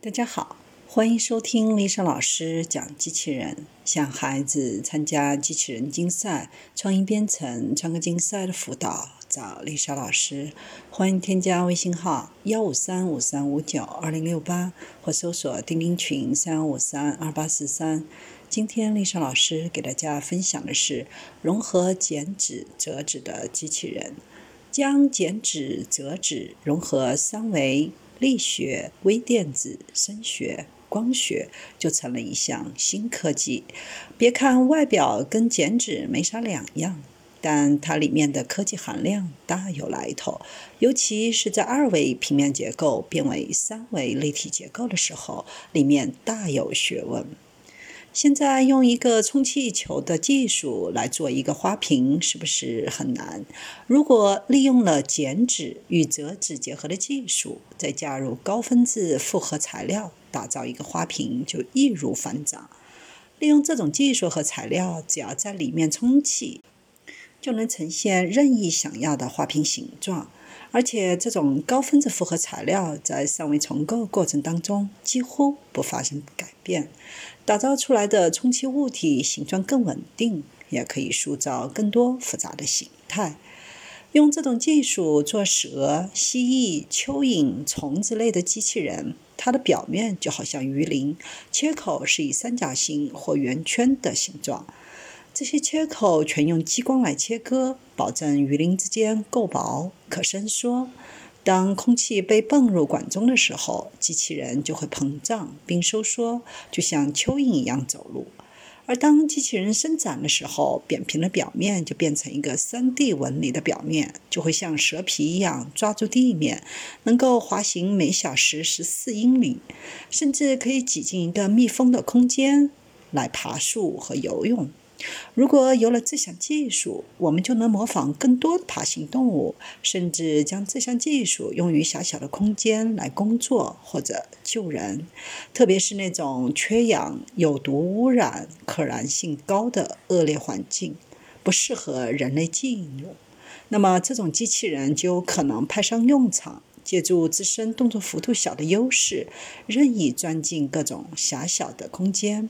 大家好，欢迎收听丽莎老师讲机器人。向孩子参加机器人竞赛、创意编程、创客竞赛的辅导，找丽莎老师。欢迎添加微信号幺五三五三五九二零六八，或搜索钉钉群三五三二八四三。今天丽莎老师给大家分享的是融合剪纸、折纸的机器人，将剪纸、折纸融合三维。力学、微电子、声学、光学就成了一项新科技。别看外表跟剪纸没啥两样，但它里面的科技含量大有来头。尤其是在二维平面结构变为三维立体结构的时候，里面大有学问。现在用一个充气球的技术来做一个花瓶，是不是很难？如果利用了剪纸与折纸结合的技术，再加入高分子复合材料，打造一个花瓶就易如反掌。利用这种技术和材料，只要在里面充气，就能呈现任意想要的花瓶形状。而且，这种高分子复合材料在三维重构过程当中几乎不发生改变，打造出来的充气物体形状更稳定，也可以塑造更多复杂的形态。用这种技术做蛇、蜥蜴、蚯蚓、虫之类的机器人，它的表面就好像鱼鳞，切口是以三角形或圆圈的形状。这些切口全用激光来切割，保证鱼鳞之间够薄、可伸缩。当空气被泵入管中的时候，机器人就会膨胀并收缩，就像蚯蚓一样走路。而当机器人伸展的时候，扁平的表面就变成一个 3D 纹理的表面，就会像蛇皮一样抓住地面，能够滑行每小时14英里，甚至可以挤进一个密封的空间来爬树和游泳。如果有了这项技术，我们就能模仿更多的爬行动物，甚至将这项技术用于狭小的空间来工作或者救人，特别是那种缺氧、有毒污染、可燃性高的恶劣环境，不适合人类进入。那么，这种机器人就可能派上用场，借助自身动作幅度小的优势，任意钻进各种狭小的空间。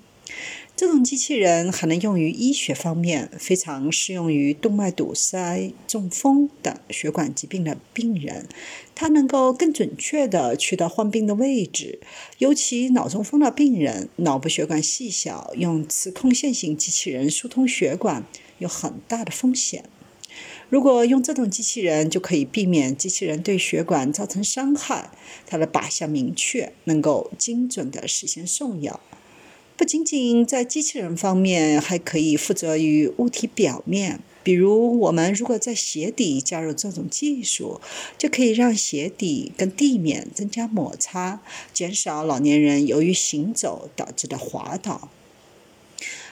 这种机器人还能用于医学方面，非常适用于动脉堵塞、中风等血管疾病的病人。它能够更准确地去到患病的位置，尤其脑中风的病人，脑部血管细小，用磁控线型机器人疏通血管有很大的风险。如果用这种机器人，就可以避免机器人对血管造成伤害。它的靶向明确，能够精准地实现送药。不仅仅在机器人方面，还可以负责于物体表面。比如，我们如果在鞋底加入这种技术，就可以让鞋底跟地面增加摩擦，减少老年人由于行走导致的滑倒。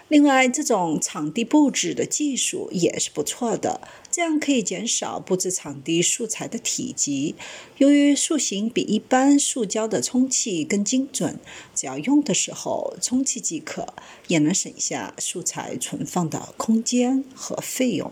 另外，这种场地布置的技术也是不错的，这样可以减少布置场地素材的体积。由于塑形比一般塑胶的充气更精准，只要用的时候充气即可，也能省下素材存放的空间和费用。